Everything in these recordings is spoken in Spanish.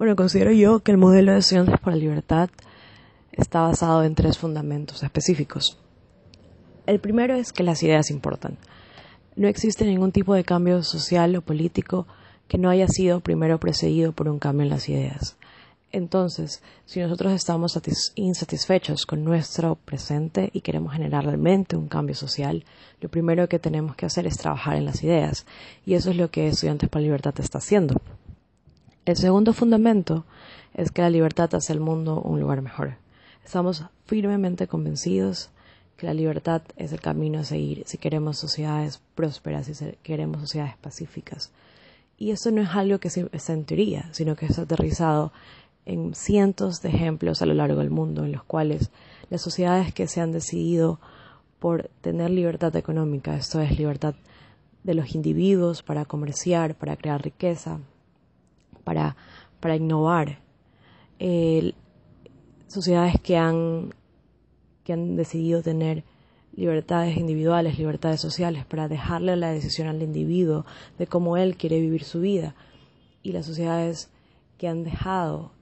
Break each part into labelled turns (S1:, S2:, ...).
S1: Bueno, considero yo que el modelo de estudiantes por la libertad está basado en tres fundamentos específicos. El primero es que las ideas importan. No existe ningún tipo de cambio social o político que no haya sido primero precedido por un cambio en las ideas. Entonces, si nosotros estamos insatisfechos con nuestro presente y queremos generar realmente un cambio social, lo primero que tenemos que hacer es trabajar en las ideas. Y eso es lo que Estudiantes por la Libertad está haciendo. El segundo fundamento es que la libertad hace el mundo un lugar mejor. Estamos firmemente convencidos que la libertad es el camino a seguir si queremos sociedades prósperas, si queremos sociedades pacíficas. Y eso no es algo que está en teoría, sino que está aterrizado en cientos de ejemplos a lo largo del mundo en los cuales las sociedades que se han decidido por tener libertad económica, esto es libertad de los individuos para comerciar, para crear riqueza, para, para innovar. sociedades que han, que han decidido tener libertades individuales, libertades sociales, para dejarle la decisión al individuo de cómo él quiere vivir su vida. Y las sociedades que han dejado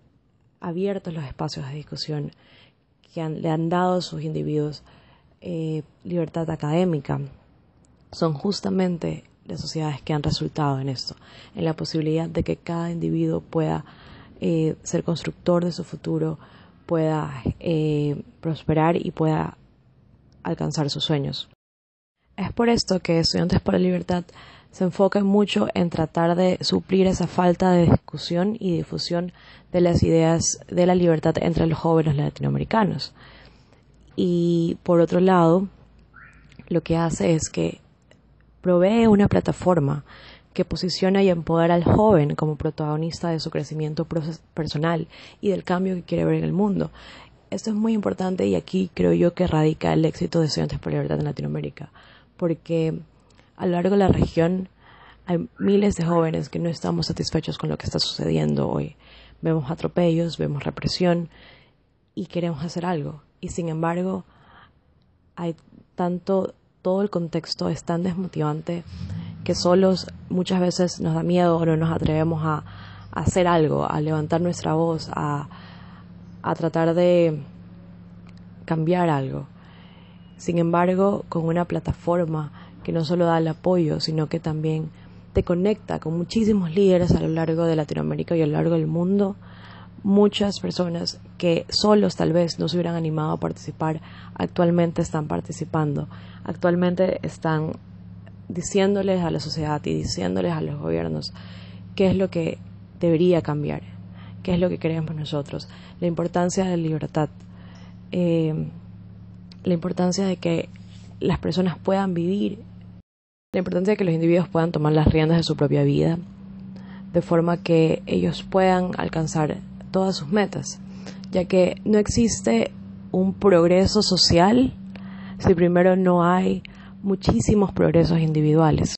S1: abiertos los espacios de discusión, que le han dado a sus individuos eh, libertad académica, son justamente las sociedades que han resultado en esto, en la posibilidad de que cada individuo pueda eh, ser constructor de su futuro, pueda eh, prosperar y pueda alcanzar sus sueños. Es por esto que Estudiantes por la Libertad se enfoca mucho en tratar de suplir esa falta de discusión y difusión de las ideas de la libertad entre los jóvenes latinoamericanos. Y por otro lado, lo que hace es que provee una plataforma que posiciona y empodera al joven como protagonista de su crecimiento personal y del cambio que quiere ver en el mundo. Esto es muy importante y aquí creo yo que radica el éxito de Estudiantes por Libertad en Latinoamérica, porque a lo largo de la región hay miles de jóvenes que no estamos satisfechos con lo que está sucediendo hoy. Vemos atropellos, vemos represión y queremos hacer algo. Y sin embargo, hay tanto, todo el contexto es tan desmotivante que solos muchas veces nos da miedo o no nos atrevemos a hacer algo, a levantar nuestra voz, a a tratar de cambiar algo. Sin embargo, con una plataforma que no solo da el apoyo, sino que también te conecta con muchísimos líderes a lo largo de Latinoamérica y a lo largo del mundo, muchas personas que solos tal vez no se hubieran animado a participar, actualmente están participando, actualmente están diciéndoles a la sociedad y diciéndoles a los gobiernos qué es lo que debería cambiar, qué es lo que queremos nosotros, la importancia de la libertad, eh, la importancia de que las personas puedan vivir, la importancia de que los individuos puedan tomar las riendas de su propia vida, de forma que ellos puedan alcanzar todas sus metas, ya que no existe un progreso social si primero no hay muchísimos progresos individuales.